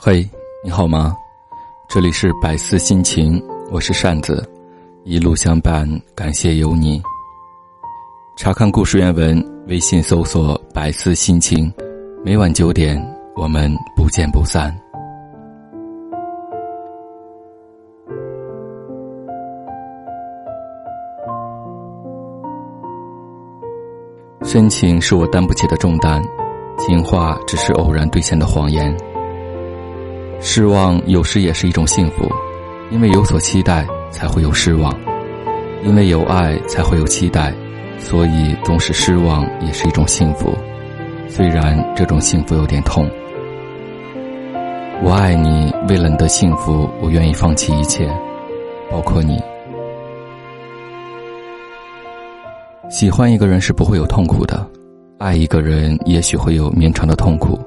嘿，你好吗？这里是百思心情，我是扇子，一路相伴，感谢有你。查看故事原文，微信搜索“百思心情”，每晚九点，我们不见不散。深情是我担不起的重担，情话只是偶然兑现的谎言。失望有时也是一种幸福，因为有所期待才会有失望，因为有爱才会有期待，所以纵使失望也是一种幸福，虽然这种幸福有点痛。我爱你，为了你的幸福，我愿意放弃一切，包括你。喜欢一个人是不会有痛苦的，爱一个人也许会有绵长的痛苦，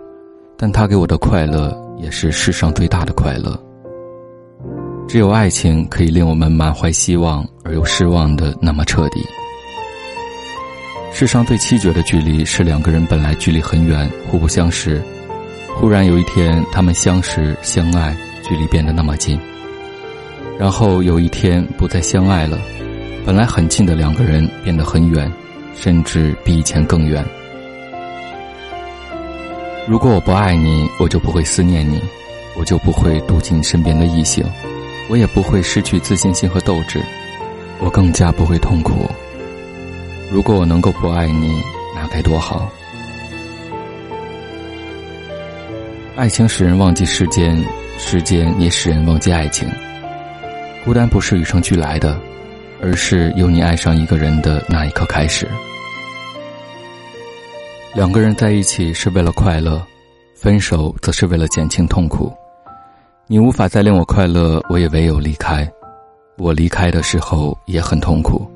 但他给我的快乐。也是世上最大的快乐。只有爱情可以令我们满怀希望而又失望的那么彻底。世上最凄绝的距离是两个人本来距离很远，互不相识，忽然有一天他们相识相爱，距离变得那么近。然后有一天不再相爱了，本来很近的两个人变得很远，甚至比以前更远。如果我不爱你，我就不会思念你，我就不会妒忌你身边的异性，我也不会失去自信心和斗志，我更加不会痛苦。如果我能够不爱你，那该多好。爱情使人忘记时间，时间也使人忘记爱情。孤单不是与生俱来的，而是由你爱上一个人的那一刻开始。两个人在一起是为了快乐，分手则是为了减轻痛苦。你无法再令我快乐，我也唯有离开。我离开的时候也很痛苦，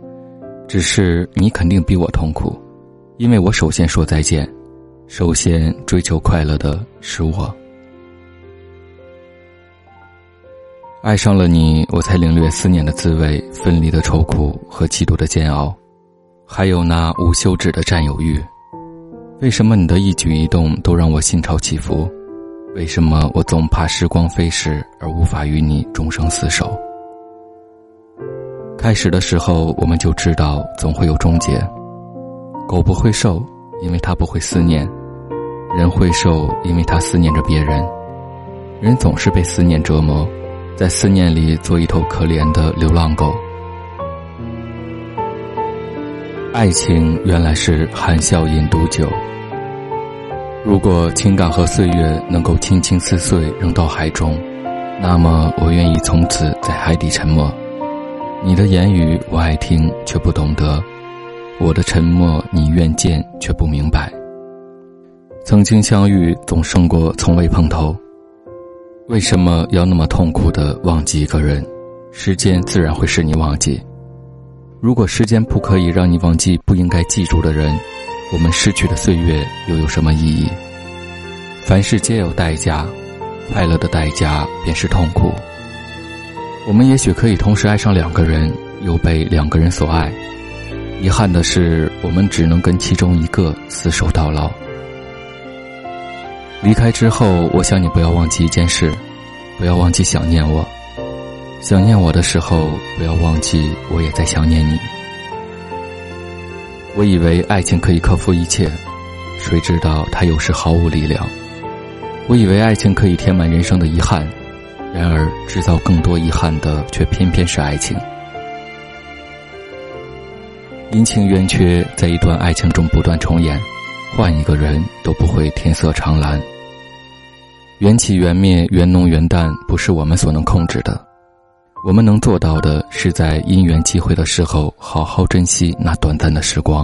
只是你肯定比我痛苦，因为我首先说再见，首先追求快乐的是我。爱上了你，我才领略思念的滋味，分离的愁苦和嫉妒的煎熬，还有那无休止的占有欲。为什么你的一举一动都让我心潮起伏？为什么我总怕时光飞逝而无法与你终生厮守？开始的时候我们就知道总会有终结。狗不会瘦，因为它不会思念；人会瘦，因为他思念着别人。人总是被思念折磨，在思念里做一头可怜的流浪狗。爱情原来是含笑饮毒酒。如果情感和岁月能够轻轻撕碎，扔到海中，那么我愿意从此在海底沉默。你的言语我爱听，却不懂得；我的沉默你愿见，却不明白。曾经相遇总胜过从未碰头。为什么要那么痛苦的忘记一个人？时间自然会使你忘记。如果时间不可以让你忘记不应该记住的人，我们失去的岁月又有什么意义？凡事皆有代价，快乐的代价便是痛苦。我们也许可以同时爱上两个人，又被两个人所爱。遗憾的是，我们只能跟其中一个厮守到老。离开之后，我想你不要忘记一件事，不要忘记想念我。想念我的时候，不要忘记我也在想念你。我以为爱情可以克服一切，谁知道它有时毫无力量。我以为爱情可以填满人生的遗憾，然而制造更多遗憾的却偏偏是爱情。阴晴圆缺在一段爱情中不断重演，换一个人都不会天色长蓝。缘起缘灭，缘浓缘淡，不是我们所能控制的。我们能做到的，是在因缘际会的时候，好好珍惜那短暂的时光。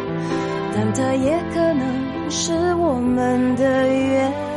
但它也可能是我们的缘。